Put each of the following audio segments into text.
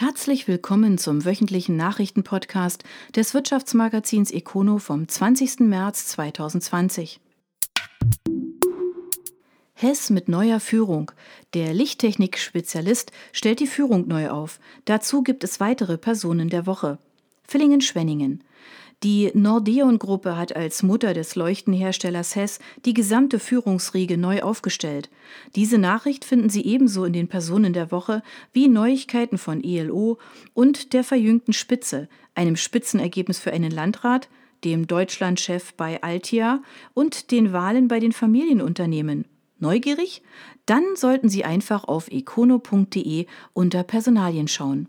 Herzlich willkommen zum wöchentlichen Nachrichtenpodcast des Wirtschaftsmagazins Econo vom 20. März 2020. Hess mit neuer Führung. Der Lichttechnik-Spezialist stellt die Führung neu auf. Dazu gibt es weitere Personen der Woche. Villingen-Schwenningen. Die Nordeon-Gruppe hat als Mutter des Leuchtenherstellers Hess die gesamte Führungsriege neu aufgestellt. Diese Nachricht finden Sie ebenso in den Personen der Woche wie Neuigkeiten von ELO und der verjüngten Spitze, einem Spitzenergebnis für einen Landrat, dem Deutschlandchef bei Altia und den Wahlen bei den Familienunternehmen. Neugierig? Dann sollten Sie einfach auf econo.de unter Personalien schauen.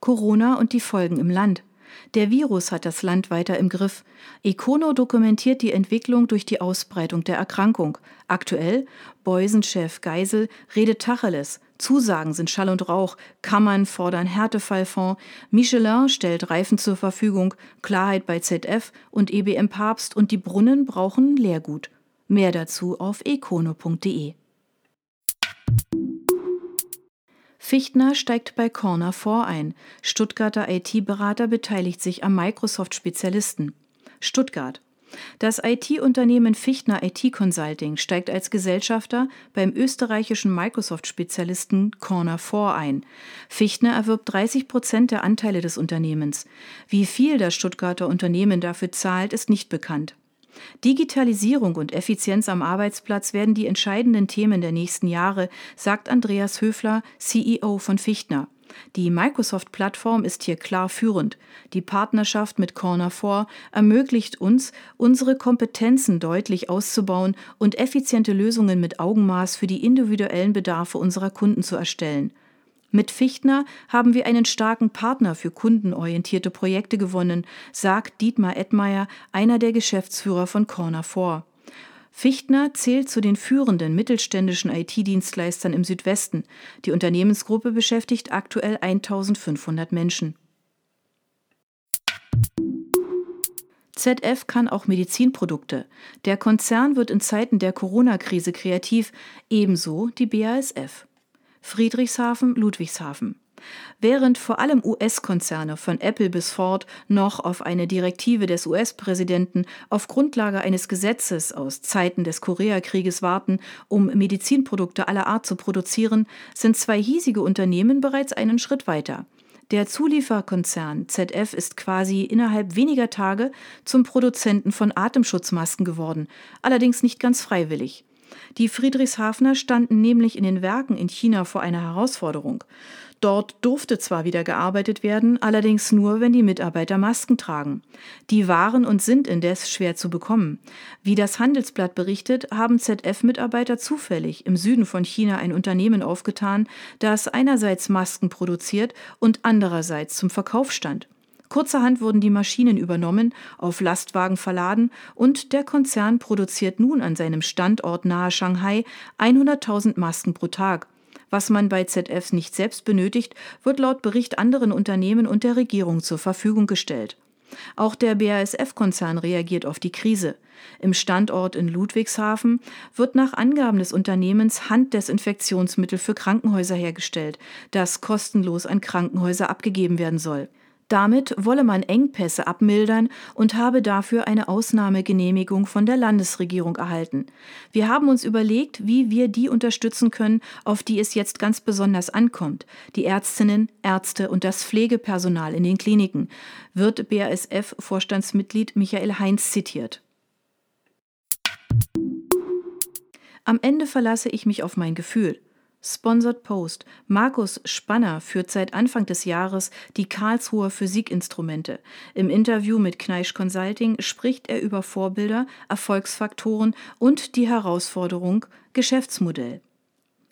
Corona und die Folgen im Land. Der Virus hat das Land weiter im Griff. Econo dokumentiert die Entwicklung durch die Ausbreitung der Erkrankung. Aktuell, Beusenchef Geisel redet Tacheles. Zusagen sind Schall und Rauch. Kammern fordern Härtefallfonds. Michelin stellt Reifen zur Verfügung. Klarheit bei ZF und EBM Papst und die Brunnen brauchen Leergut. Mehr dazu auf econo.de. Fichtner steigt bei Corner vor ein. Stuttgarter IT-Berater beteiligt sich am Microsoft-Spezialisten. Stuttgart. Das IT-Unternehmen Fichtner IT Consulting steigt als Gesellschafter beim österreichischen Microsoft-Spezialisten Corner 4 ein. Fichtner erwirbt 30 Prozent der Anteile des Unternehmens. Wie viel das Stuttgarter Unternehmen dafür zahlt, ist nicht bekannt. Digitalisierung und Effizienz am Arbeitsplatz werden die entscheidenden Themen der nächsten Jahre, sagt Andreas Höfler, CEO von Fichtner. Die Microsoft-Plattform ist hier klar führend. Die Partnerschaft mit Corner4 ermöglicht uns, unsere Kompetenzen deutlich auszubauen und effiziente Lösungen mit Augenmaß für die individuellen Bedarfe unserer Kunden zu erstellen. Mit Fichtner haben wir einen starken Partner für kundenorientierte Projekte gewonnen, sagt Dietmar Edmeier, einer der Geschäftsführer von Corner 4. Fichtner zählt zu den führenden mittelständischen IT-Dienstleistern im Südwesten. Die Unternehmensgruppe beschäftigt aktuell 1500 Menschen. ZF kann auch Medizinprodukte. Der Konzern wird in Zeiten der Corona-Krise kreativ, ebenso die BASF. Friedrichshafen, Ludwigshafen. Während vor allem US-Konzerne von Apple bis Ford noch auf eine Direktive des US-Präsidenten auf Grundlage eines Gesetzes aus Zeiten des Koreakrieges warten, um Medizinprodukte aller Art zu produzieren, sind zwei hiesige Unternehmen bereits einen Schritt weiter. Der Zulieferkonzern ZF ist quasi innerhalb weniger Tage zum Produzenten von Atemschutzmasken geworden, allerdings nicht ganz freiwillig. Die Friedrichshafener standen nämlich in den Werken in China vor einer Herausforderung. Dort durfte zwar wieder gearbeitet werden, allerdings nur, wenn die Mitarbeiter Masken tragen. Die waren und sind indes schwer zu bekommen. Wie das Handelsblatt berichtet, haben ZF-Mitarbeiter zufällig im Süden von China ein Unternehmen aufgetan, das einerseits Masken produziert und andererseits zum Verkauf stand. Kurzerhand wurden die Maschinen übernommen, auf Lastwagen verladen und der Konzern produziert nun an seinem Standort nahe Shanghai 100.000 Masken pro Tag. Was man bei ZFs nicht selbst benötigt, wird laut Bericht anderen Unternehmen und der Regierung zur Verfügung gestellt. Auch der BASF-Konzern reagiert auf die Krise. Im Standort in Ludwigshafen wird nach Angaben des Unternehmens Handdesinfektionsmittel für Krankenhäuser hergestellt, das kostenlos an Krankenhäuser abgegeben werden soll. Damit wolle man Engpässe abmildern und habe dafür eine Ausnahmegenehmigung von der Landesregierung erhalten. Wir haben uns überlegt, wie wir die unterstützen können, auf die es jetzt ganz besonders ankommt. Die Ärztinnen, Ärzte und das Pflegepersonal in den Kliniken, wird BASF-Vorstandsmitglied Michael Heinz zitiert. Am Ende verlasse ich mich auf mein Gefühl. Sponsored Post. Markus Spanner führt seit Anfang des Jahres die Karlsruher Physikinstrumente. Im Interview mit Kneisch Consulting spricht er über Vorbilder, Erfolgsfaktoren und die Herausforderung Geschäftsmodell.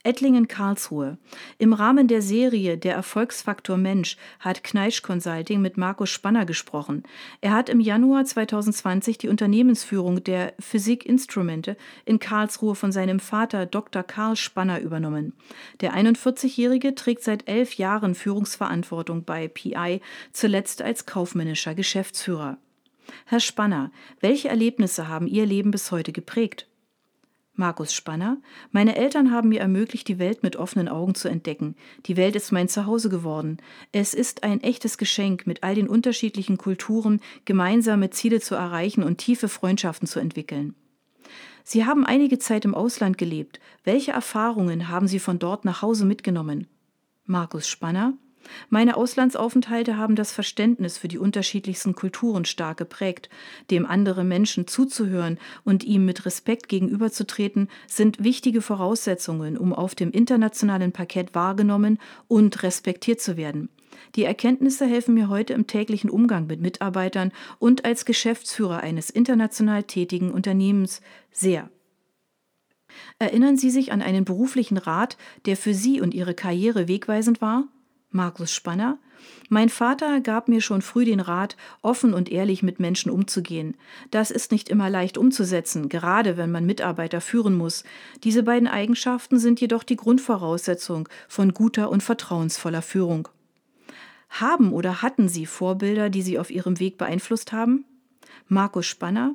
Ettlingen-Karlsruhe. Im Rahmen der Serie Der Erfolgsfaktor Mensch hat Kneisch Consulting mit Markus Spanner gesprochen. Er hat im Januar 2020 die Unternehmensführung der Physikinstrumente in Karlsruhe von seinem Vater Dr. Karl Spanner übernommen. Der 41-Jährige trägt seit elf Jahren Führungsverantwortung bei PI, zuletzt als kaufmännischer Geschäftsführer. Herr Spanner, welche Erlebnisse haben Ihr Leben bis heute geprägt? Markus Spanner. Meine Eltern haben mir ermöglicht, die Welt mit offenen Augen zu entdecken. Die Welt ist mein Zuhause geworden. Es ist ein echtes Geschenk, mit all den unterschiedlichen Kulturen gemeinsame Ziele zu erreichen und tiefe Freundschaften zu entwickeln. Sie haben einige Zeit im Ausland gelebt. Welche Erfahrungen haben Sie von dort nach Hause mitgenommen? Markus Spanner. Meine Auslandsaufenthalte haben das Verständnis für die unterschiedlichsten Kulturen stark geprägt. Dem anderen Menschen zuzuhören und ihm mit Respekt gegenüberzutreten, sind wichtige Voraussetzungen, um auf dem internationalen Parkett wahrgenommen und respektiert zu werden. Die Erkenntnisse helfen mir heute im täglichen Umgang mit Mitarbeitern und als Geschäftsführer eines international tätigen Unternehmens sehr. Erinnern Sie sich an einen beruflichen Rat, der für Sie und Ihre Karriere wegweisend war? Markus Spanner. Mein Vater gab mir schon früh den Rat, offen und ehrlich mit Menschen umzugehen. Das ist nicht immer leicht umzusetzen, gerade wenn man Mitarbeiter führen muss. Diese beiden Eigenschaften sind jedoch die Grundvoraussetzung von guter und vertrauensvoller Führung. Haben oder hatten Sie Vorbilder, die Sie auf Ihrem Weg beeinflusst haben? Markus Spanner.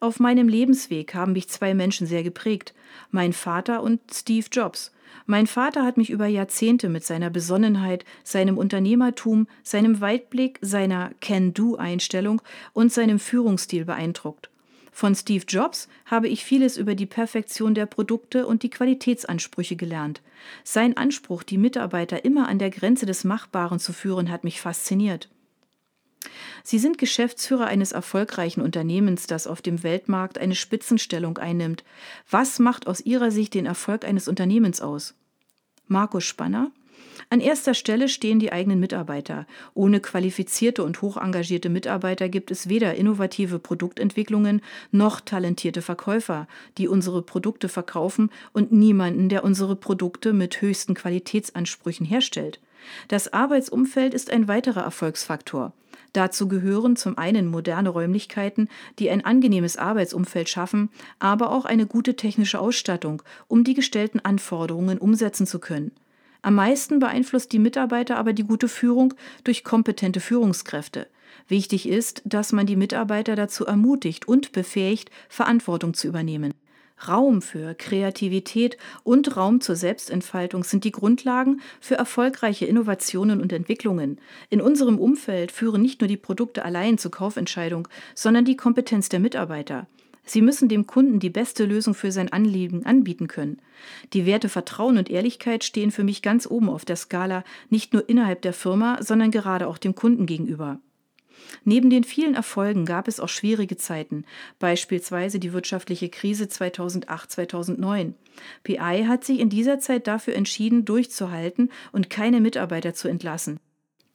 Auf meinem Lebensweg haben mich zwei Menschen sehr geprägt, mein Vater und Steve Jobs. Mein Vater hat mich über Jahrzehnte mit seiner Besonnenheit, seinem Unternehmertum, seinem Weitblick, seiner Can-Do-Einstellung und seinem Führungsstil beeindruckt. Von Steve Jobs habe ich vieles über die Perfektion der Produkte und die Qualitätsansprüche gelernt. Sein Anspruch, die Mitarbeiter immer an der Grenze des Machbaren zu führen, hat mich fasziniert. Sie sind Geschäftsführer eines erfolgreichen Unternehmens, das auf dem Weltmarkt eine Spitzenstellung einnimmt. Was macht aus Ihrer Sicht den Erfolg eines Unternehmens aus? Markus Spanner. An erster Stelle stehen die eigenen Mitarbeiter. Ohne qualifizierte und hochengagierte Mitarbeiter gibt es weder innovative Produktentwicklungen noch talentierte Verkäufer, die unsere Produkte verkaufen und niemanden, der unsere Produkte mit höchsten Qualitätsansprüchen herstellt. Das Arbeitsumfeld ist ein weiterer Erfolgsfaktor. Dazu gehören zum einen moderne Räumlichkeiten, die ein angenehmes Arbeitsumfeld schaffen, aber auch eine gute technische Ausstattung, um die gestellten Anforderungen umsetzen zu können. Am meisten beeinflusst die Mitarbeiter aber die gute Führung durch kompetente Führungskräfte. Wichtig ist, dass man die Mitarbeiter dazu ermutigt und befähigt, Verantwortung zu übernehmen. Raum für Kreativität und Raum zur Selbstentfaltung sind die Grundlagen für erfolgreiche Innovationen und Entwicklungen. In unserem Umfeld führen nicht nur die Produkte allein zur Kaufentscheidung, sondern die Kompetenz der Mitarbeiter. Sie müssen dem Kunden die beste Lösung für sein Anliegen anbieten können. Die Werte Vertrauen und Ehrlichkeit stehen für mich ganz oben auf der Skala, nicht nur innerhalb der Firma, sondern gerade auch dem Kunden gegenüber. Neben den vielen Erfolgen gab es auch schwierige Zeiten, beispielsweise die wirtschaftliche Krise 2008-2009. PI hat sich in dieser Zeit dafür entschieden, durchzuhalten und keine Mitarbeiter zu entlassen.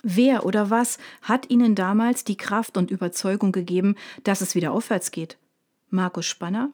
Wer oder was hat Ihnen damals die Kraft und Überzeugung gegeben, dass es wieder aufwärts geht? Markus Spanner,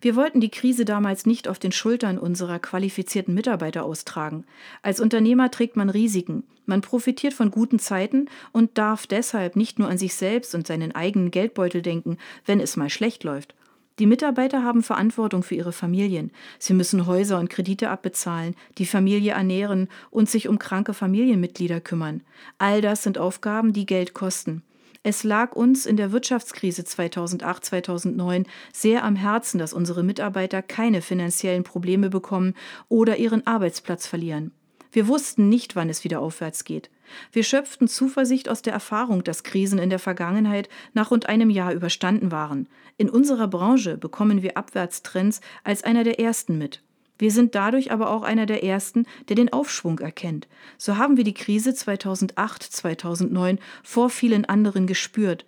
wir wollten die Krise damals nicht auf den Schultern unserer qualifizierten Mitarbeiter austragen. Als Unternehmer trägt man Risiken. Man profitiert von guten Zeiten und darf deshalb nicht nur an sich selbst und seinen eigenen Geldbeutel denken, wenn es mal schlecht läuft. Die Mitarbeiter haben Verantwortung für ihre Familien. Sie müssen Häuser und Kredite abbezahlen, die Familie ernähren und sich um kranke Familienmitglieder kümmern. All das sind Aufgaben, die Geld kosten. Es lag uns in der Wirtschaftskrise 2008-2009 sehr am Herzen, dass unsere Mitarbeiter keine finanziellen Probleme bekommen oder ihren Arbeitsplatz verlieren. Wir wussten nicht, wann es wieder aufwärts geht. Wir schöpften Zuversicht aus der Erfahrung, dass Krisen in der Vergangenheit nach rund einem Jahr überstanden waren. In unserer Branche bekommen wir Abwärtstrends als einer der ersten mit. Wir sind dadurch aber auch einer der ersten, der den Aufschwung erkennt. So haben wir die Krise 2008, 2009 vor vielen anderen gespürt.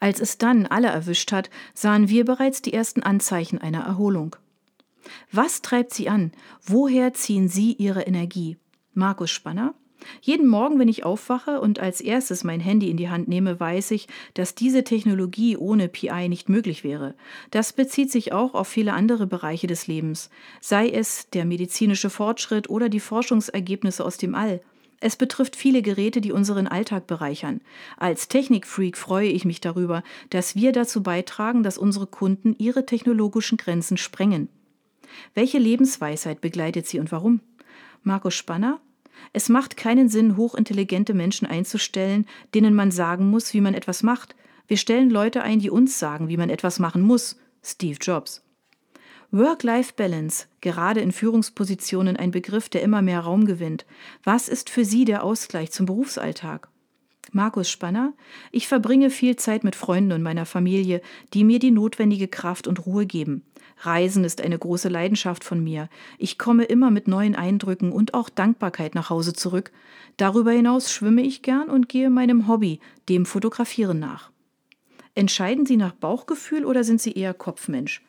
Als es dann alle erwischt hat, sahen wir bereits die ersten Anzeichen einer Erholung. Was treibt Sie an? Woher ziehen Sie Ihre Energie? Markus Spanner jeden Morgen, wenn ich aufwache und als erstes mein Handy in die Hand nehme, weiß ich, dass diese Technologie ohne PI nicht möglich wäre. Das bezieht sich auch auf viele andere Bereiche des Lebens, sei es der medizinische Fortschritt oder die Forschungsergebnisse aus dem All. Es betrifft viele Geräte, die unseren Alltag bereichern. Als Technikfreak freue ich mich darüber, dass wir dazu beitragen, dass unsere Kunden ihre technologischen Grenzen sprengen. Welche Lebensweisheit begleitet sie und warum? Markus Spanner, es macht keinen Sinn, hochintelligente Menschen einzustellen, denen man sagen muss, wie man etwas macht. Wir stellen Leute ein, die uns sagen, wie man etwas machen muss. Steve Jobs. Work-Life-Balance, gerade in Führungspositionen ein Begriff, der immer mehr Raum gewinnt. Was ist für Sie der Ausgleich zum Berufsalltag? Markus Spanner, ich verbringe viel Zeit mit Freunden und meiner Familie, die mir die notwendige Kraft und Ruhe geben. Reisen ist eine große Leidenschaft von mir. Ich komme immer mit neuen Eindrücken und auch Dankbarkeit nach Hause zurück. Darüber hinaus schwimme ich gern und gehe meinem Hobby, dem Fotografieren nach. Entscheiden Sie nach Bauchgefühl oder sind Sie eher Kopfmensch?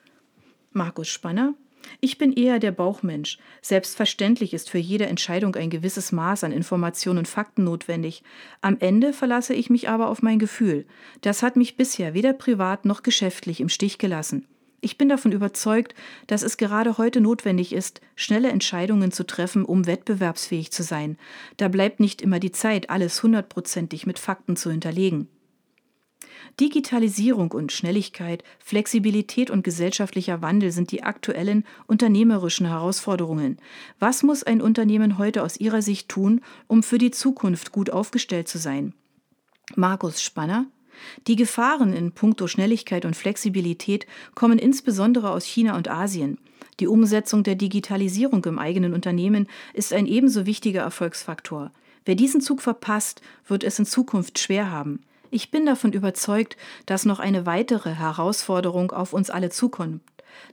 Markus Spanner, ich bin eher der Bauchmensch. Selbstverständlich ist für jede Entscheidung ein gewisses Maß an Informationen und Fakten notwendig. Am Ende verlasse ich mich aber auf mein Gefühl. Das hat mich bisher weder privat noch geschäftlich im Stich gelassen. Ich bin davon überzeugt, dass es gerade heute notwendig ist, schnelle Entscheidungen zu treffen, um wettbewerbsfähig zu sein. Da bleibt nicht immer die Zeit, alles hundertprozentig mit Fakten zu hinterlegen. Digitalisierung und Schnelligkeit, Flexibilität und gesellschaftlicher Wandel sind die aktuellen unternehmerischen Herausforderungen. Was muss ein Unternehmen heute aus Ihrer Sicht tun, um für die Zukunft gut aufgestellt zu sein? Markus Spanner die Gefahren in puncto Schnelligkeit und Flexibilität kommen insbesondere aus China und Asien. Die Umsetzung der Digitalisierung im eigenen Unternehmen ist ein ebenso wichtiger Erfolgsfaktor. Wer diesen Zug verpasst, wird es in Zukunft schwer haben. Ich bin davon überzeugt, dass noch eine weitere Herausforderung auf uns alle zukommt.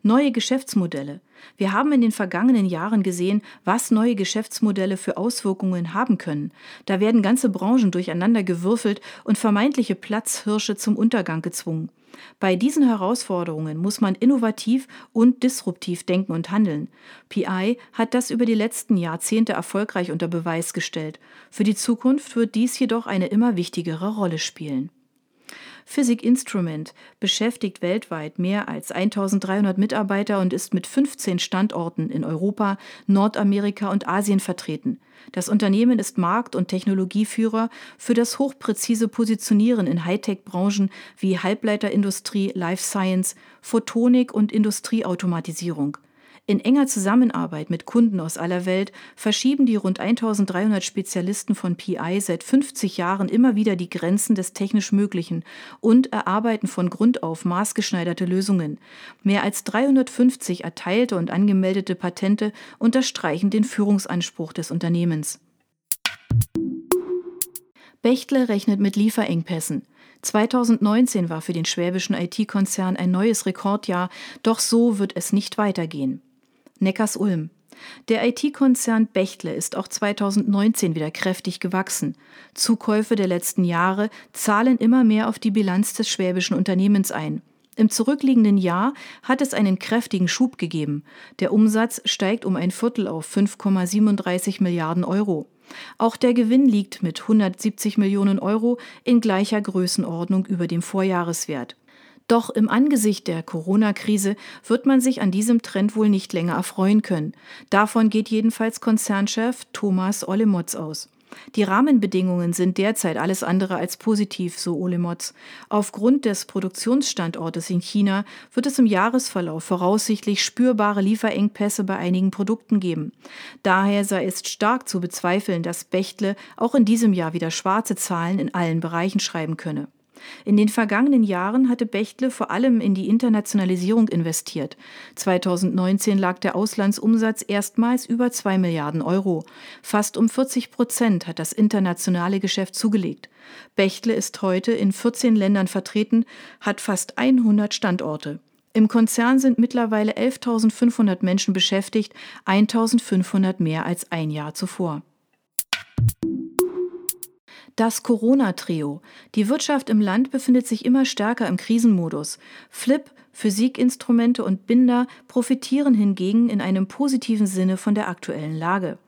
Neue Geschäftsmodelle. Wir haben in den vergangenen Jahren gesehen, was neue Geschäftsmodelle für Auswirkungen haben können. Da werden ganze Branchen durcheinander gewürfelt und vermeintliche Platzhirsche zum Untergang gezwungen. Bei diesen Herausforderungen muss man innovativ und disruptiv denken und handeln. PI hat das über die letzten Jahrzehnte erfolgreich unter Beweis gestellt. Für die Zukunft wird dies jedoch eine immer wichtigere Rolle spielen. Physik Instrument beschäftigt weltweit mehr als 1300 Mitarbeiter und ist mit 15 Standorten in Europa, Nordamerika und Asien vertreten. Das Unternehmen ist Markt- und Technologieführer für das hochpräzise Positionieren in Hightech-Branchen wie Halbleiterindustrie, Life Science, Photonik und Industrieautomatisierung. In enger Zusammenarbeit mit Kunden aus aller Welt verschieben die rund 1300 Spezialisten von PI seit 50 Jahren immer wieder die Grenzen des technisch Möglichen und erarbeiten von Grund auf maßgeschneiderte Lösungen. Mehr als 350 erteilte und angemeldete Patente unterstreichen den Führungsanspruch des Unternehmens. Bechtle rechnet mit Lieferengpässen. 2019 war für den schwäbischen IT-Konzern ein neues Rekordjahr, doch so wird es nicht weitergehen. Neckars-Ulm. Der IT-Konzern Bechtle ist auch 2019 wieder kräftig gewachsen. Zukäufe der letzten Jahre zahlen immer mehr auf die Bilanz des schwäbischen Unternehmens ein. Im zurückliegenden Jahr hat es einen kräftigen Schub gegeben. Der Umsatz steigt um ein Viertel auf 5,37 Milliarden Euro. Auch der Gewinn liegt mit 170 Millionen Euro in gleicher Größenordnung über dem Vorjahreswert. Doch im Angesicht der Corona-Krise wird man sich an diesem Trend wohl nicht länger erfreuen können. Davon geht jedenfalls Konzernchef Thomas Olemotz aus. Die Rahmenbedingungen sind derzeit alles andere als positiv, so Olemotz. Aufgrund des Produktionsstandortes in China wird es im Jahresverlauf voraussichtlich spürbare Lieferengpässe bei einigen Produkten geben. Daher sei es stark zu bezweifeln, dass Bechtle auch in diesem Jahr wieder schwarze Zahlen in allen Bereichen schreiben könne. In den vergangenen Jahren hatte Bechtle vor allem in die Internationalisierung investiert. 2019 lag der Auslandsumsatz erstmals über 2 Milliarden Euro. Fast um 40 Prozent hat das internationale Geschäft zugelegt. Bechtle ist heute in 14 Ländern vertreten, hat fast 100 Standorte. Im Konzern sind mittlerweile 11.500 Menschen beschäftigt, 1.500 mehr als ein Jahr zuvor. Das Corona-Trio. Die Wirtschaft im Land befindet sich immer stärker im Krisenmodus. Flip, Physikinstrumente und Binder profitieren hingegen in einem positiven Sinne von der aktuellen Lage.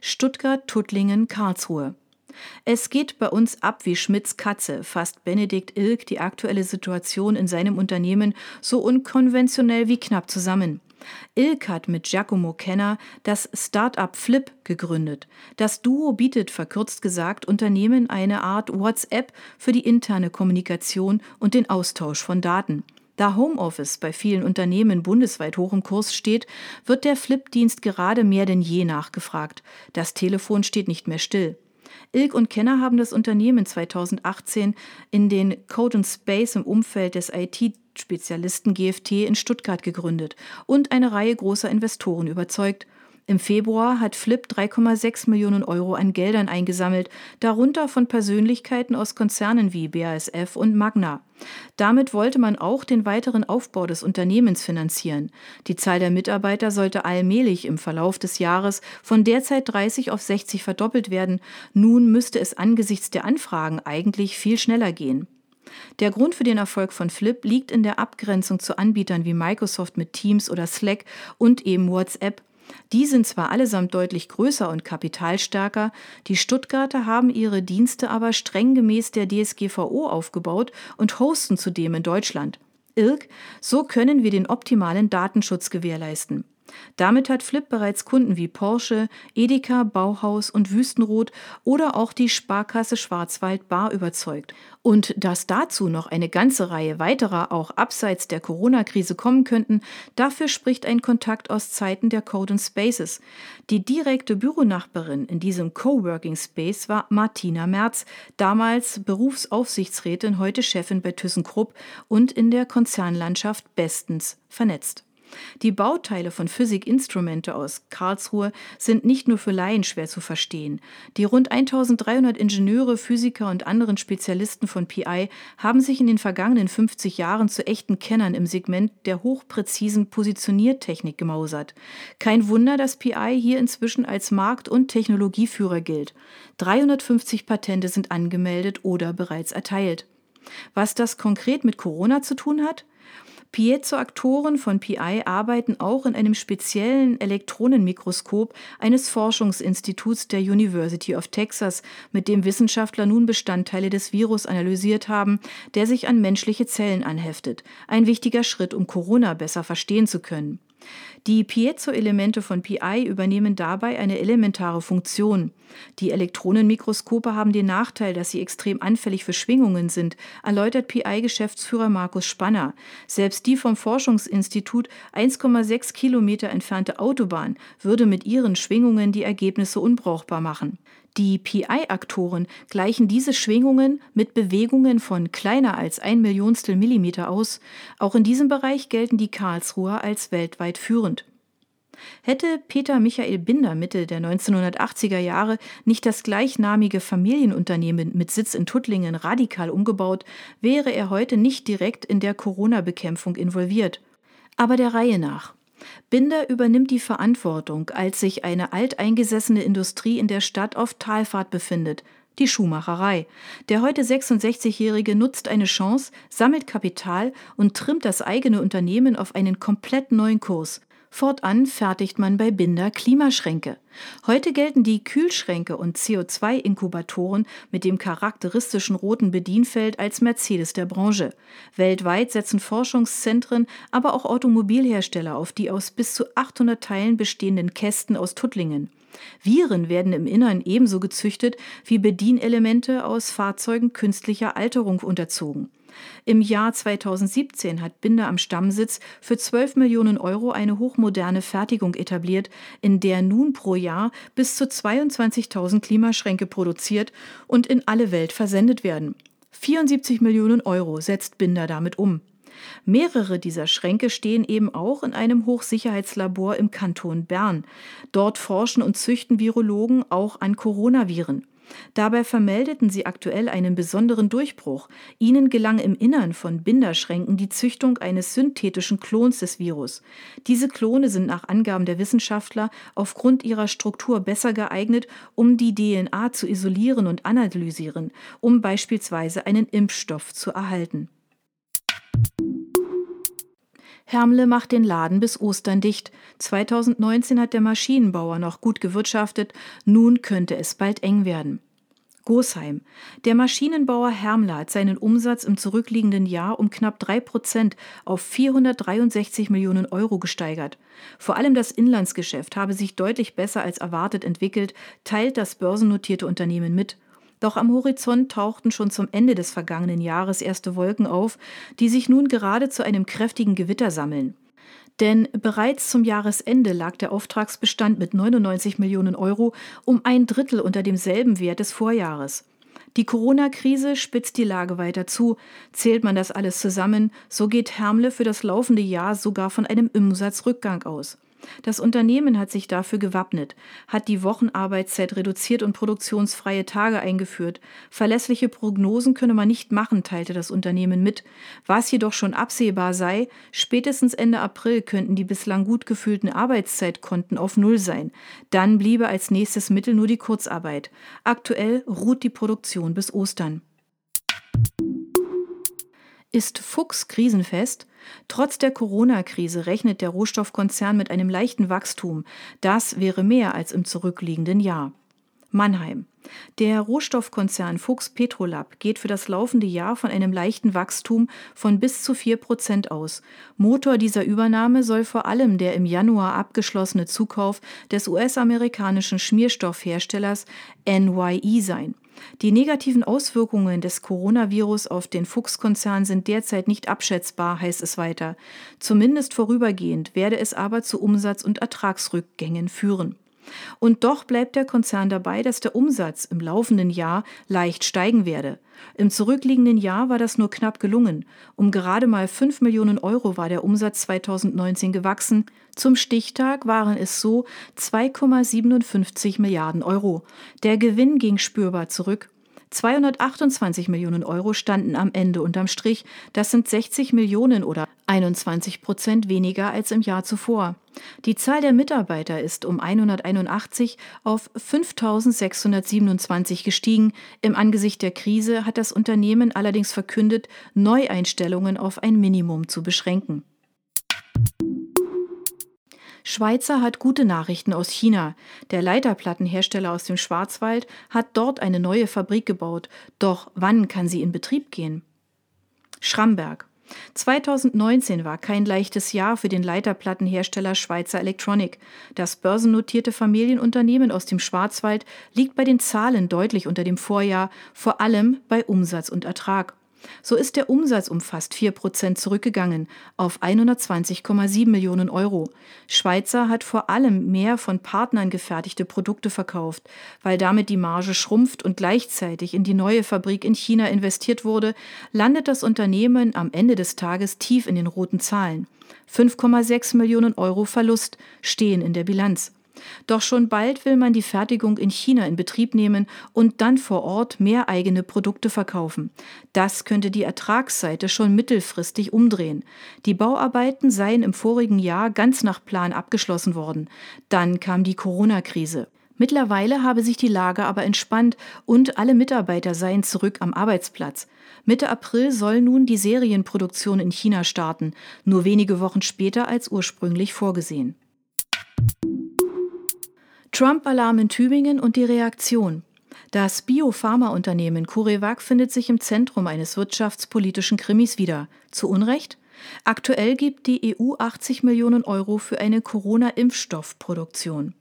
Stuttgart, Tuttlingen, Karlsruhe. Es geht bei uns ab wie Schmidts Katze, fasst Benedikt Ilk die aktuelle Situation in seinem Unternehmen so unkonventionell wie knapp zusammen. Ilk hat mit Giacomo Kenner das Startup Flip gegründet. Das Duo bietet, verkürzt gesagt, Unternehmen eine Art WhatsApp für die interne Kommunikation und den Austausch von Daten. Da Homeoffice bei vielen Unternehmen bundesweit hoch im Kurs steht, wird der Flip-Dienst gerade mehr denn je nachgefragt. Das Telefon steht nicht mehr still. Ilk und Kenner haben das Unternehmen 2018 in den Code and Space im Umfeld des IT Spezialisten GFT in Stuttgart gegründet und eine Reihe großer Investoren überzeugt. Im Februar hat Flip 3,6 Millionen Euro an Geldern eingesammelt, darunter von Persönlichkeiten aus Konzernen wie BASF und Magna. Damit wollte man auch den weiteren Aufbau des Unternehmens finanzieren. Die Zahl der Mitarbeiter sollte allmählich im Verlauf des Jahres von derzeit 30 auf 60 verdoppelt werden. Nun müsste es angesichts der Anfragen eigentlich viel schneller gehen. Der Grund für den Erfolg von Flip liegt in der Abgrenzung zu Anbietern wie Microsoft mit Teams oder Slack und eben WhatsApp, die sind zwar allesamt deutlich größer und kapitalstärker, die Stuttgarter haben ihre Dienste aber streng gemäß der DSGVO aufgebaut und hosten zudem in Deutschland. Irk, so können wir den optimalen Datenschutz gewährleisten. Damit hat Flip bereits Kunden wie Porsche, Edeka, Bauhaus und Wüstenrot oder auch die Sparkasse Schwarzwald Bar überzeugt. Und dass dazu noch eine ganze Reihe weiterer auch abseits der Corona-Krise kommen könnten, dafür spricht ein Kontakt aus Zeiten der Code and Spaces. Die direkte Büronachbarin in diesem Coworking Space war Martina Merz, damals Berufsaufsichtsrätin, heute Chefin bei ThyssenKrupp und in der Konzernlandschaft bestens vernetzt. Die Bauteile von Physik Instrumente aus Karlsruhe sind nicht nur für Laien schwer zu verstehen. Die rund 1300 Ingenieure, Physiker und anderen Spezialisten von PI haben sich in den vergangenen 50 Jahren zu echten Kennern im Segment der hochpräzisen Positioniertechnik gemausert. Kein Wunder, dass PI hier inzwischen als Markt- und Technologieführer gilt. 350 Patente sind angemeldet oder bereits erteilt. Was das konkret mit Corona zu tun hat? Piezo-Aktoren von PI arbeiten auch in einem speziellen Elektronenmikroskop eines Forschungsinstituts der University of Texas, mit dem Wissenschaftler nun Bestandteile des Virus analysiert haben, der sich an menschliche Zellen anheftet. Ein wichtiger Schritt, um Corona besser verstehen zu können. Die Piezo-Elemente von PI übernehmen dabei eine elementare Funktion. Die Elektronenmikroskope haben den Nachteil, dass sie extrem anfällig für Schwingungen sind, erläutert PI-Geschäftsführer Markus Spanner. Selbst die vom Forschungsinstitut 1,6 Kilometer entfernte Autobahn würde mit ihren Schwingungen die Ergebnisse unbrauchbar machen. Die PI-Aktoren gleichen diese Schwingungen mit Bewegungen von kleiner als ein Millionstel Millimeter aus. Auch in diesem Bereich gelten die Karlsruher als weltweit führend. Hätte Peter Michael Binder Mitte der 1980er Jahre nicht das gleichnamige Familienunternehmen mit Sitz in Tuttlingen radikal umgebaut, wäre er heute nicht direkt in der Corona-Bekämpfung involviert. Aber der Reihe nach. Binder übernimmt die Verantwortung, als sich eine alteingesessene Industrie in der Stadt auf Talfahrt befindet, die Schuhmacherei. Der heute 66-Jährige nutzt eine Chance, sammelt Kapital und trimmt das eigene Unternehmen auf einen komplett neuen Kurs. Fortan fertigt man bei Binder Klimaschränke. Heute gelten die Kühlschränke und CO2-Inkubatoren mit dem charakteristischen roten Bedienfeld als Mercedes der Branche. Weltweit setzen Forschungszentren, aber auch Automobilhersteller auf die aus bis zu 800 Teilen bestehenden Kästen aus Tuttlingen. Viren werden im Innern ebenso gezüchtet wie Bedienelemente aus Fahrzeugen künstlicher Alterung unterzogen. Im Jahr 2017 hat Binder am Stammsitz für 12 Millionen Euro eine hochmoderne Fertigung etabliert, in der nun pro Jahr bis zu 22.000 Klimaschränke produziert und in alle Welt versendet werden. 74 Millionen Euro setzt Binder damit um. Mehrere dieser Schränke stehen eben auch in einem Hochsicherheitslabor im Kanton Bern. Dort forschen und züchten Virologen auch an Coronaviren. Dabei vermeldeten sie aktuell einen besonderen Durchbruch. Ihnen gelang im Innern von Binderschränken die Züchtung eines synthetischen Klons des Virus. Diese Klone sind nach Angaben der Wissenschaftler aufgrund ihrer Struktur besser geeignet, um die DNA zu isolieren und analysieren, um beispielsweise einen Impfstoff zu erhalten. Hermle macht den Laden bis Ostern dicht. 2019 hat der Maschinenbauer noch gut gewirtschaftet, nun könnte es bald eng werden. Gosheim. Der Maschinenbauer Hermle hat seinen Umsatz im zurückliegenden Jahr um knapp drei Prozent auf 463 Millionen Euro gesteigert. Vor allem das Inlandsgeschäft habe sich deutlich besser als erwartet entwickelt, teilt das börsennotierte Unternehmen mit. Doch am Horizont tauchten schon zum Ende des vergangenen Jahres erste Wolken auf, die sich nun gerade zu einem kräftigen Gewitter sammeln. Denn bereits zum Jahresende lag der Auftragsbestand mit 99 Millionen Euro um ein Drittel unter demselben Wert des Vorjahres. Die Corona-Krise spitzt die Lage weiter zu. Zählt man das alles zusammen, so geht Hermle für das laufende Jahr sogar von einem Umsatzrückgang aus. Das Unternehmen hat sich dafür gewappnet, hat die Wochenarbeitszeit reduziert und produktionsfreie Tage eingeführt. Verlässliche Prognosen könne man nicht machen, teilte das Unternehmen mit. Was jedoch schon absehbar sei, spätestens Ende April könnten die bislang gut gefühlten Arbeitszeitkonten auf Null sein. Dann bliebe als nächstes Mittel nur die Kurzarbeit. Aktuell ruht die Produktion bis Ostern. Ist Fuchs krisenfest? Trotz der Corona-Krise rechnet der Rohstoffkonzern mit einem leichten Wachstum. Das wäre mehr als im zurückliegenden Jahr. Mannheim. Der Rohstoffkonzern Fuchs Petrolab geht für das laufende Jahr von einem leichten Wachstum von bis zu 4 Prozent aus. Motor dieser Übernahme soll vor allem der im Januar abgeschlossene Zukauf des US-amerikanischen Schmierstoffherstellers NYE sein. Die negativen Auswirkungen des Coronavirus auf den Fuchs-Konzern sind derzeit nicht abschätzbar, heißt es weiter. Zumindest vorübergehend werde es aber zu Umsatz- und Ertragsrückgängen führen. Und doch bleibt der Konzern dabei, dass der Umsatz im laufenden Jahr leicht steigen werde. Im zurückliegenden Jahr war das nur knapp gelungen. Um gerade mal 5 Millionen Euro war der Umsatz 2019 gewachsen. Zum Stichtag waren es so 2,57 Milliarden Euro. Der Gewinn ging spürbar zurück. 228 Millionen Euro standen am Ende unterm Strich. Das sind 60 Millionen oder 21 Prozent weniger als im Jahr zuvor. Die Zahl der Mitarbeiter ist um 181 auf 5.627 gestiegen. Im Angesicht der Krise hat das Unternehmen allerdings verkündet, Neueinstellungen auf ein Minimum zu beschränken. Schweizer hat gute Nachrichten aus China. Der Leiterplattenhersteller aus dem Schwarzwald hat dort eine neue Fabrik gebaut. Doch wann kann sie in Betrieb gehen? Schramberg. 2019 war kein leichtes Jahr für den Leiterplattenhersteller Schweizer Electronic. Das börsennotierte Familienunternehmen aus dem Schwarzwald liegt bei den Zahlen deutlich unter dem Vorjahr, vor allem bei Umsatz und Ertrag. So ist der Umsatz um fast 4 Prozent zurückgegangen auf 120,7 Millionen Euro. Schweizer hat vor allem mehr von Partnern gefertigte Produkte verkauft. Weil damit die Marge schrumpft und gleichzeitig in die neue Fabrik in China investiert wurde, landet das Unternehmen am Ende des Tages tief in den roten Zahlen. 5,6 Millionen Euro Verlust stehen in der Bilanz. Doch schon bald will man die Fertigung in China in Betrieb nehmen und dann vor Ort mehr eigene Produkte verkaufen. Das könnte die Ertragsseite schon mittelfristig umdrehen. Die Bauarbeiten seien im vorigen Jahr ganz nach Plan abgeschlossen worden. Dann kam die Corona-Krise. Mittlerweile habe sich die Lage aber entspannt und alle Mitarbeiter seien zurück am Arbeitsplatz. Mitte April soll nun die Serienproduktion in China starten, nur wenige Wochen später als ursprünglich vorgesehen. Trump-Alarm in Tübingen und die Reaktion. Das Biopharmaunternehmen CureVac findet sich im Zentrum eines wirtschaftspolitischen Krimis wieder. Zu Unrecht? Aktuell gibt die EU 80 Millionen Euro für eine Corona-Impfstoffproduktion.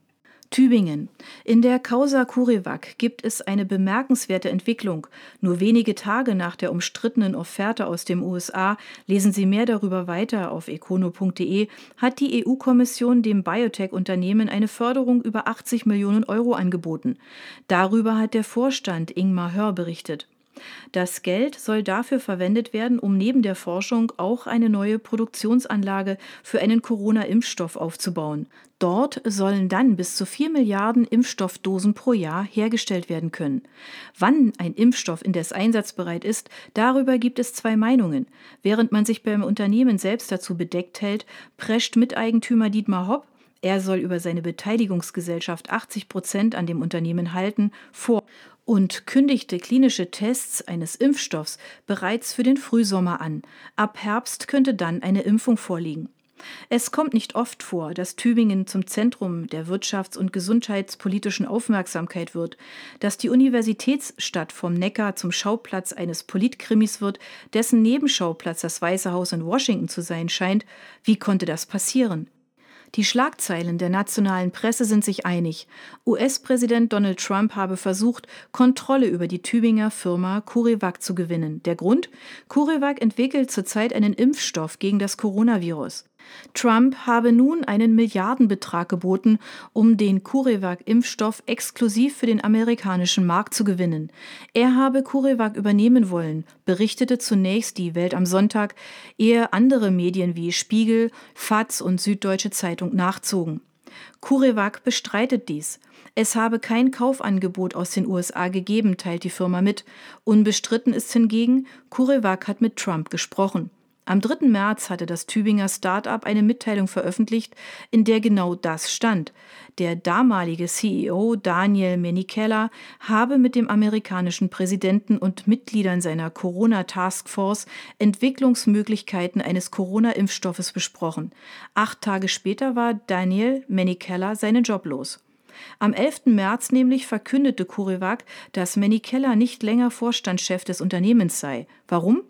Tübingen. In der Causa Kuriwak gibt es eine bemerkenswerte Entwicklung. Nur wenige Tage nach der umstrittenen Offerte aus dem USA, lesen Sie mehr darüber weiter auf econo.de, hat die EU-Kommission dem Biotech-Unternehmen eine Förderung über 80 Millionen Euro angeboten. Darüber hat der Vorstand Ingmar Hör berichtet. Das Geld soll dafür verwendet werden, um neben der Forschung auch eine neue Produktionsanlage für einen Corona-Impfstoff aufzubauen. Dort sollen dann bis zu 4 Milliarden Impfstoffdosen pro Jahr hergestellt werden können. Wann ein Impfstoff indes einsatzbereit ist, darüber gibt es zwei Meinungen. Während man sich beim Unternehmen selbst dazu bedeckt hält, prescht Miteigentümer Dietmar Hopp er soll über seine Beteiligungsgesellschaft 80 Prozent an dem Unternehmen halten, vor und kündigte klinische Tests eines Impfstoffs bereits für den Frühsommer an. Ab Herbst könnte dann eine Impfung vorliegen. Es kommt nicht oft vor, dass Tübingen zum Zentrum der wirtschafts- und gesundheitspolitischen Aufmerksamkeit wird, dass die Universitätsstadt vom Neckar zum Schauplatz eines Politkrimis wird, dessen Nebenschauplatz das Weiße Haus in Washington zu sein scheint. Wie konnte das passieren? Die Schlagzeilen der nationalen Presse sind sich einig. US-Präsident Donald Trump habe versucht, Kontrolle über die Tübinger Firma CureVac zu gewinnen. Der Grund? CureVac entwickelt zurzeit einen Impfstoff gegen das Coronavirus. Trump habe nun einen Milliardenbetrag geboten, um den CureVac-Impfstoff exklusiv für den amerikanischen Markt zu gewinnen. Er habe CureVac übernehmen wollen, berichtete zunächst die Welt am Sonntag, ehe andere Medien wie Spiegel, FAZ und Süddeutsche Zeitung nachzogen. CureVac bestreitet dies. Es habe kein Kaufangebot aus den USA gegeben, teilt die Firma mit. Unbestritten ist hingegen, CureVac hat mit Trump gesprochen. Am 3. März hatte das Tübinger Start-up eine Mitteilung veröffentlicht, in der genau das stand. Der damalige CEO Daniel Menikella habe mit dem amerikanischen Präsidenten und Mitgliedern seiner Corona-Taskforce Entwicklungsmöglichkeiten eines Corona-Impfstoffes besprochen. Acht Tage später war Daniel Menikella seinen Job los. Am 11. März nämlich verkündete CureVac, dass Manny Keller nicht länger Vorstandschef des Unternehmens sei. Warum?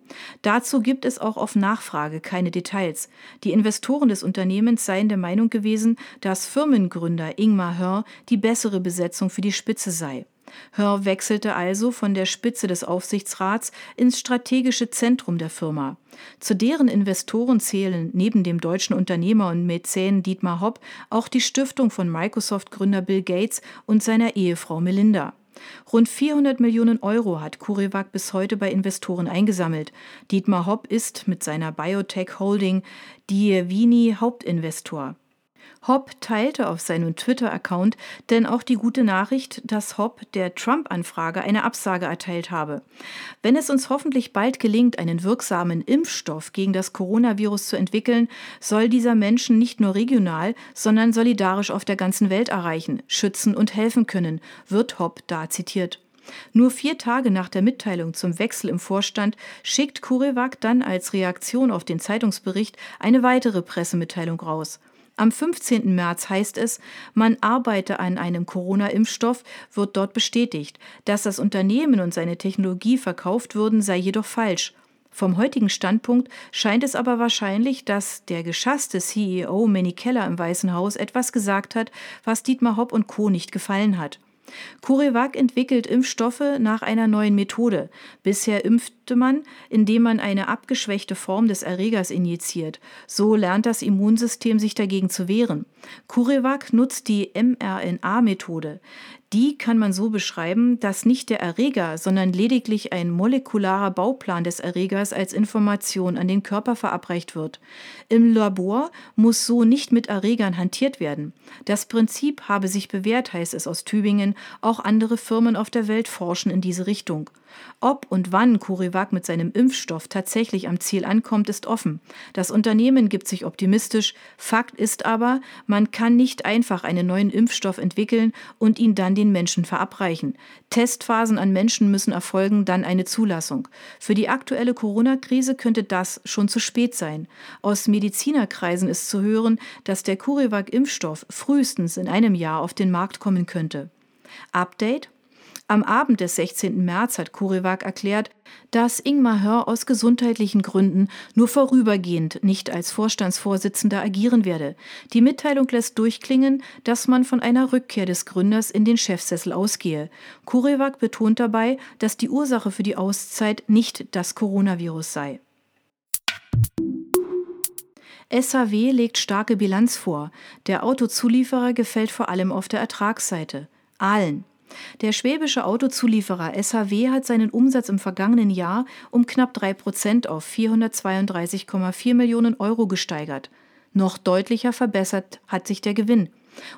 Dazu gibt es auch auf Nachfrage keine Details. Die Investoren des Unternehmens seien der Meinung gewesen, dass Firmengründer Ingmar Hör die bessere Besetzung für die Spitze sei. Hör wechselte also von der Spitze des Aufsichtsrats ins strategische Zentrum der Firma. Zu deren Investoren zählen neben dem deutschen Unternehmer und Mäzen Dietmar Hopp auch die Stiftung von Microsoft-Gründer Bill Gates und seiner Ehefrau Melinda. Rund 400 Millionen Euro hat CureVac bis heute bei Investoren eingesammelt. Dietmar Hopp ist mit seiner Biotech Holding die Vini Hauptinvestor. Hopp teilte auf seinem Twitter-Account denn auch die gute Nachricht, dass Hopp der Trump-Anfrage eine Absage erteilt habe. Wenn es uns hoffentlich bald gelingt, einen wirksamen Impfstoff gegen das Coronavirus zu entwickeln, soll dieser Menschen nicht nur regional, sondern solidarisch auf der ganzen Welt erreichen, schützen und helfen können, wird Hopp da zitiert. Nur vier Tage nach der Mitteilung zum Wechsel im Vorstand schickt Kurevac dann als Reaktion auf den Zeitungsbericht eine weitere Pressemitteilung raus. Am 15. März heißt es, man arbeite an einem Corona-Impfstoff, wird dort bestätigt. Dass das Unternehmen und seine Technologie verkauft würden, sei jedoch falsch. Vom heutigen Standpunkt scheint es aber wahrscheinlich, dass der geschasste CEO Manny Keller im Weißen Haus etwas gesagt hat, was Dietmar Hopp und Co. nicht gefallen hat. CureVac entwickelt Impfstoffe nach einer neuen Methode. Bisher impfte man, indem man eine abgeschwächte Form des Erregers injiziert. So lernt das Immunsystem sich dagegen zu wehren. CureVac nutzt die mRNA-Methode. Die kann man so beschreiben, dass nicht der Erreger, sondern lediglich ein molekularer Bauplan des Erregers als Information an den Körper verabreicht wird. Im Labor muss so nicht mit Erregern hantiert werden. Das Prinzip habe sich bewährt, heißt es aus Tübingen. Auch andere Firmen auf der Welt forschen in diese Richtung. Ob und wann CureVac mit seinem Impfstoff tatsächlich am Ziel ankommt, ist offen. Das Unternehmen gibt sich optimistisch. Fakt ist aber, man kann nicht einfach einen neuen Impfstoff entwickeln und ihn dann den Menschen verabreichen. Testphasen an Menschen müssen erfolgen, dann eine Zulassung. Für die aktuelle Corona-Krise könnte das schon zu spät sein. Aus Medizinerkreisen ist zu hören, dass der CureVac-Impfstoff frühestens in einem Jahr auf den Markt kommen könnte. Update am Abend des 16. März hat Kuriwak erklärt, dass Ingmar Hör aus gesundheitlichen Gründen nur vorübergehend nicht als Vorstandsvorsitzender agieren werde. Die Mitteilung lässt durchklingen, dass man von einer Rückkehr des Gründers in den Chefsessel ausgehe. Kuriwak betont dabei, dass die Ursache für die Auszeit nicht das Coronavirus sei. SAW legt starke Bilanz vor. Der Autozulieferer gefällt vor allem auf der Ertragsseite. Ahlen. Der schwäbische Autozulieferer SAW hat seinen Umsatz im vergangenen Jahr um knapp 3 Prozent auf 432,4 Millionen Euro gesteigert. Noch deutlicher verbessert hat sich der Gewinn.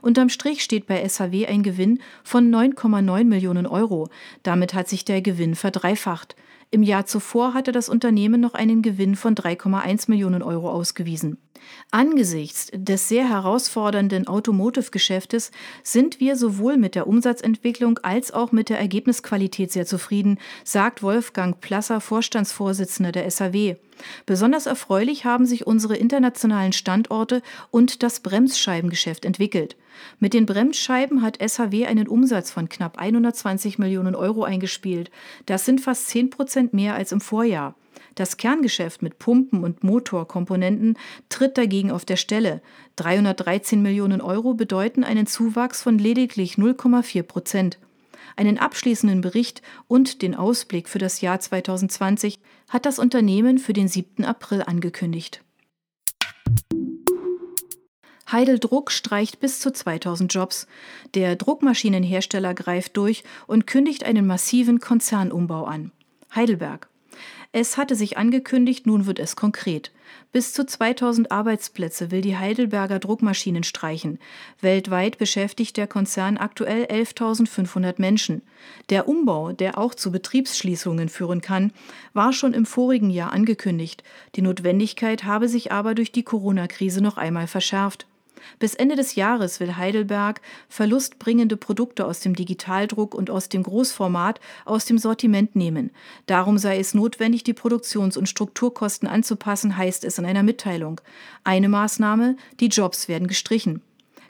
Unterm Strich steht bei SAW ein Gewinn von 9,9 Millionen Euro. Damit hat sich der Gewinn verdreifacht. Im Jahr zuvor hatte das Unternehmen noch einen Gewinn von 3,1 Millionen Euro ausgewiesen. Angesichts des sehr herausfordernden Automotive-Geschäftes sind wir sowohl mit der Umsatzentwicklung als auch mit der Ergebnisqualität sehr zufrieden, sagt Wolfgang Plasser, Vorstandsvorsitzender der SAW. Besonders erfreulich haben sich unsere internationalen Standorte und das Bremsscheibengeschäft entwickelt. Mit den Bremsscheiben hat SAW einen Umsatz von knapp 120 Millionen Euro eingespielt. Das sind fast 10 Prozent mehr als im Vorjahr. Das Kerngeschäft mit Pumpen und Motorkomponenten tritt dagegen auf der Stelle. 313 Millionen Euro bedeuten einen Zuwachs von lediglich 0,4 Prozent. Einen abschließenden Bericht und den Ausblick für das Jahr 2020 hat das Unternehmen für den 7. April angekündigt. Heideldruck streicht bis zu 2000 Jobs. Der Druckmaschinenhersteller greift durch und kündigt einen massiven Konzernumbau an. Heidelberg. Es hatte sich angekündigt, nun wird es konkret. Bis zu 2000 Arbeitsplätze will die Heidelberger Druckmaschinen streichen. Weltweit beschäftigt der Konzern aktuell 11.500 Menschen. Der Umbau, der auch zu Betriebsschließungen führen kann, war schon im vorigen Jahr angekündigt. Die Notwendigkeit habe sich aber durch die Corona-Krise noch einmal verschärft. Bis Ende des Jahres will Heidelberg verlustbringende Produkte aus dem Digitaldruck und aus dem Großformat aus dem Sortiment nehmen. Darum sei es notwendig, die Produktions- und Strukturkosten anzupassen, heißt es in einer Mitteilung. Eine Maßnahme, die Jobs werden gestrichen.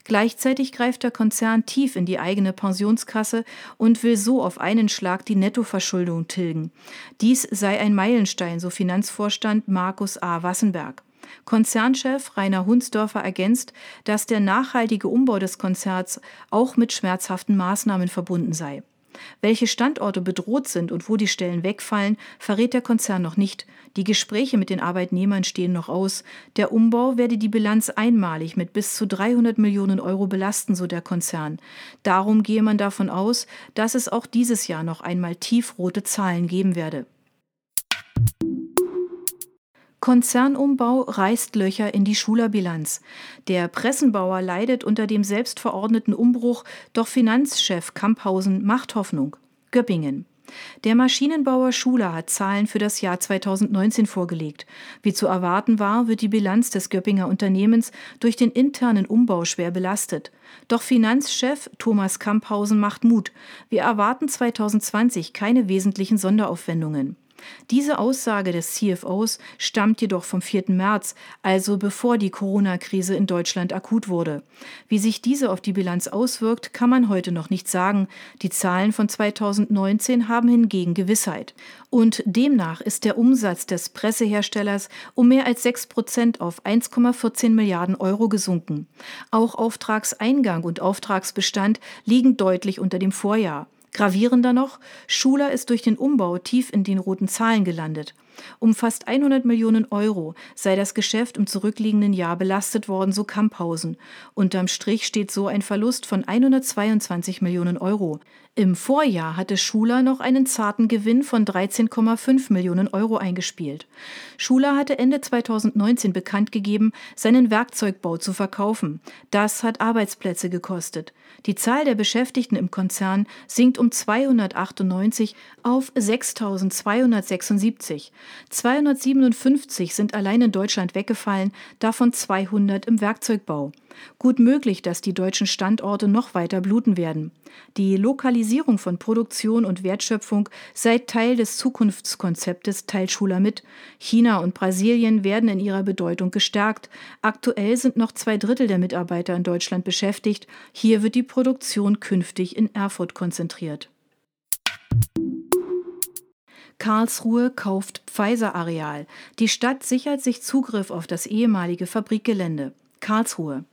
Gleichzeitig greift der Konzern tief in die eigene Pensionskasse und will so auf einen Schlag die Nettoverschuldung tilgen. Dies sei ein Meilenstein, so Finanzvorstand Markus A. Wassenberg. Konzernchef Rainer Hunsdorfer ergänzt, dass der nachhaltige Umbau des Konzerns auch mit schmerzhaften Maßnahmen verbunden sei. Welche Standorte bedroht sind und wo die Stellen wegfallen, verrät der Konzern noch nicht. Die Gespräche mit den Arbeitnehmern stehen noch aus. Der Umbau werde die Bilanz einmalig mit bis zu 300 Millionen Euro belasten, so der Konzern. Darum gehe man davon aus, dass es auch dieses Jahr noch einmal tiefrote Zahlen geben werde. Konzernumbau reißt Löcher in die Schulerbilanz. Der Pressenbauer leidet unter dem selbstverordneten Umbruch, doch Finanzchef Kamphausen macht Hoffnung. Göppingen. Der Maschinenbauer Schuler hat Zahlen für das Jahr 2019 vorgelegt. Wie zu erwarten war, wird die Bilanz des Göppinger Unternehmens durch den internen Umbau schwer belastet. Doch Finanzchef Thomas Kamphausen macht Mut. Wir erwarten 2020 keine wesentlichen Sonderaufwendungen. Diese Aussage des CFOs stammt jedoch vom 4. März, also bevor die Corona-Krise in Deutschland akut wurde. Wie sich diese auf die Bilanz auswirkt, kann man heute noch nicht sagen. Die Zahlen von 2019 haben hingegen Gewissheit. Und demnach ist der Umsatz des Presseherstellers um mehr als 6 Prozent auf 1,14 Milliarden Euro gesunken. Auch Auftragseingang und Auftragsbestand liegen deutlich unter dem Vorjahr. Gravierender noch, Schuler ist durch den Umbau tief in den roten Zahlen gelandet. Um fast 100 Millionen Euro sei das Geschäft im zurückliegenden Jahr belastet worden, so Kamphausen. Unterm Strich steht so ein Verlust von 122 Millionen Euro. Im Vorjahr hatte Schuler noch einen zarten Gewinn von 13,5 Millionen Euro eingespielt. Schuler hatte Ende 2019 bekannt gegeben, seinen Werkzeugbau zu verkaufen. Das hat Arbeitsplätze gekostet. Die Zahl der Beschäftigten im Konzern sinkt um 298 auf 6.276. 257 sind allein in Deutschland weggefallen, davon 200 im Werkzeugbau. Gut möglich, dass die deutschen Standorte noch weiter bluten werden. Die Lokalisierung von Produktion und Wertschöpfung sei Teil des Zukunftskonzeptes Teilschuler mit. China und Brasilien werden in ihrer Bedeutung gestärkt. Aktuell sind noch zwei Drittel der Mitarbeiter in Deutschland beschäftigt. Hier wird die Produktion künftig in Erfurt konzentriert. Karlsruhe kauft Pfizer-Areal. Die Stadt sichert sich Zugriff auf das ehemalige Fabrikgelände. Karlsruhe.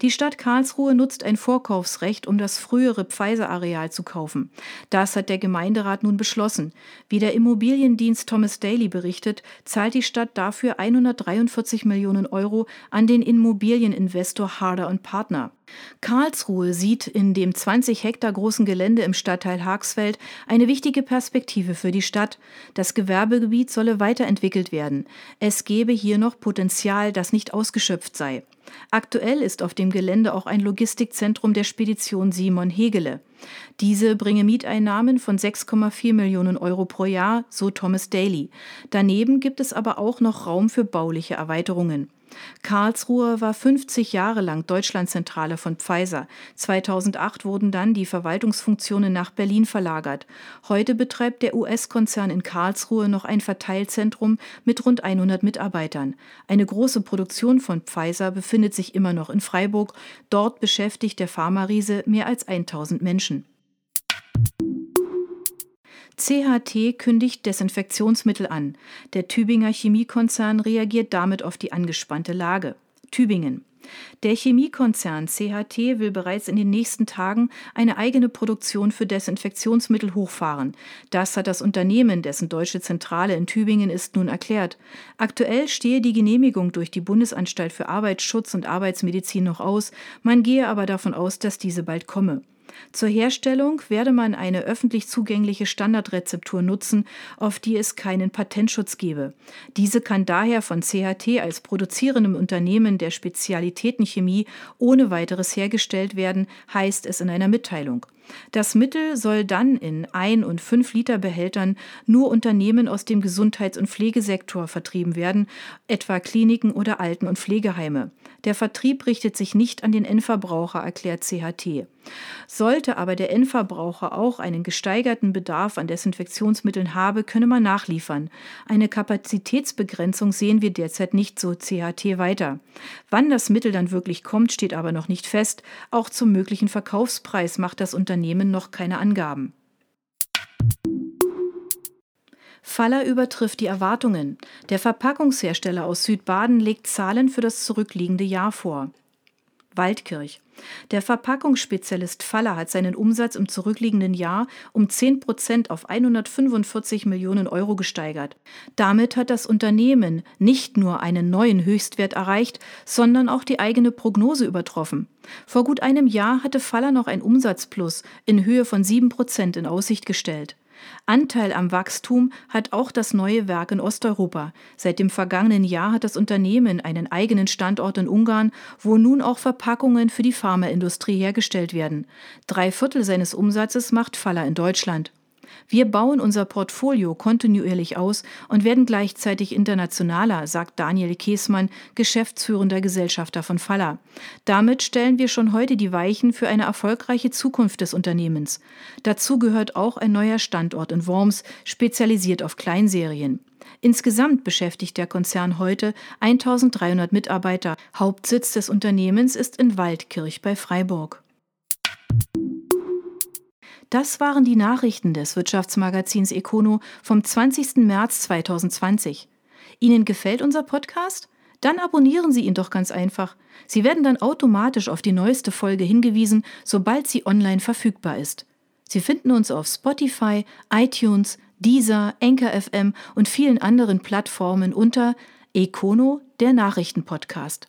Die Stadt Karlsruhe nutzt ein Vorkaufsrecht, um das frühere Pfizer-Areal zu kaufen. Das hat der Gemeinderat nun beschlossen. Wie der Immobiliendienst Thomas Daly berichtet, zahlt die Stadt dafür 143 Millionen Euro an den Immobilieninvestor Harder Partner. Karlsruhe sieht in dem 20 Hektar großen Gelände im Stadtteil Haagsfeld eine wichtige Perspektive für die Stadt. Das Gewerbegebiet solle weiterentwickelt werden. Es gebe hier noch Potenzial, das nicht ausgeschöpft sei. Aktuell ist auf dem Gelände auch ein Logistikzentrum der Spedition Simon Hegele. Diese bringe Mieteinnahmen von 6,4 Millionen Euro pro Jahr, so Thomas Daly. Daneben gibt es aber auch noch Raum für bauliche Erweiterungen. Karlsruhe war 50 Jahre lang Deutschlandzentrale von Pfizer. 2008 wurden dann die Verwaltungsfunktionen nach Berlin verlagert. Heute betreibt der US-Konzern in Karlsruhe noch ein Verteilzentrum mit rund 100 Mitarbeitern. Eine große Produktion von Pfizer befindet sich immer noch in Freiburg. Dort beschäftigt der Pharmariese mehr als 1000 Menschen. CHT kündigt Desinfektionsmittel an. Der Tübinger Chemiekonzern reagiert damit auf die angespannte Lage. Tübingen. Der Chemiekonzern CHT will bereits in den nächsten Tagen eine eigene Produktion für Desinfektionsmittel hochfahren. Das hat das Unternehmen, dessen deutsche Zentrale in Tübingen ist, nun erklärt. Aktuell stehe die Genehmigung durch die Bundesanstalt für Arbeitsschutz und Arbeitsmedizin noch aus. Man gehe aber davon aus, dass diese bald komme. Zur Herstellung werde man eine öffentlich zugängliche Standardrezeptur nutzen, auf die es keinen Patentschutz gebe. Diese kann daher von CHT als produzierendem Unternehmen der Spezialitätenchemie ohne weiteres hergestellt werden, heißt es in einer Mitteilung. Das Mittel soll dann in 1 und 5 Liter Behältern nur Unternehmen aus dem Gesundheits- und Pflegesektor vertrieben werden, etwa Kliniken oder Alten- und Pflegeheime. Der Vertrieb richtet sich nicht an den Endverbraucher, erklärt CHT. Sollte aber der Endverbraucher auch einen gesteigerten Bedarf an Desinfektionsmitteln habe, könne man nachliefern. Eine Kapazitätsbegrenzung sehen wir derzeit nicht, so CHT weiter. Wann das Mittel dann wirklich kommt, steht aber noch nicht fest. Auch zum möglichen Verkaufspreis macht das Unternehmen noch keine Angaben. Faller übertrifft die Erwartungen. Der Verpackungshersteller aus Südbaden legt Zahlen für das zurückliegende Jahr vor. Waldkirch. Der Verpackungsspezialist Faller hat seinen Umsatz im zurückliegenden Jahr um 10 Prozent auf 145 Millionen Euro gesteigert. Damit hat das Unternehmen nicht nur einen neuen Höchstwert erreicht, sondern auch die eigene Prognose übertroffen. Vor gut einem Jahr hatte Faller noch ein Umsatzplus in Höhe von 7 Prozent in Aussicht gestellt. Anteil am Wachstum hat auch das neue Werk in Osteuropa. Seit dem vergangenen Jahr hat das Unternehmen einen eigenen Standort in Ungarn, wo nun auch Verpackungen für die Pharmaindustrie hergestellt werden. Drei Viertel seines Umsatzes macht Faller in Deutschland. Wir bauen unser Portfolio kontinuierlich aus und werden gleichzeitig internationaler, sagt Daniel Käßmann, geschäftsführender Gesellschafter von Faller. Damit stellen wir schon heute die Weichen für eine erfolgreiche Zukunft des Unternehmens. Dazu gehört auch ein neuer Standort in Worms, spezialisiert auf Kleinserien. Insgesamt beschäftigt der Konzern heute 1300 Mitarbeiter. Hauptsitz des Unternehmens ist in Waldkirch bei Freiburg. Das waren die Nachrichten des Wirtschaftsmagazins Econo vom 20. März 2020. Ihnen gefällt unser Podcast? Dann abonnieren Sie ihn doch ganz einfach. Sie werden dann automatisch auf die neueste Folge hingewiesen, sobald sie online verfügbar ist. Sie finden uns auf Spotify, iTunes, Deezer, Anchor FM und vielen anderen Plattformen unter Econo, der Nachrichtenpodcast.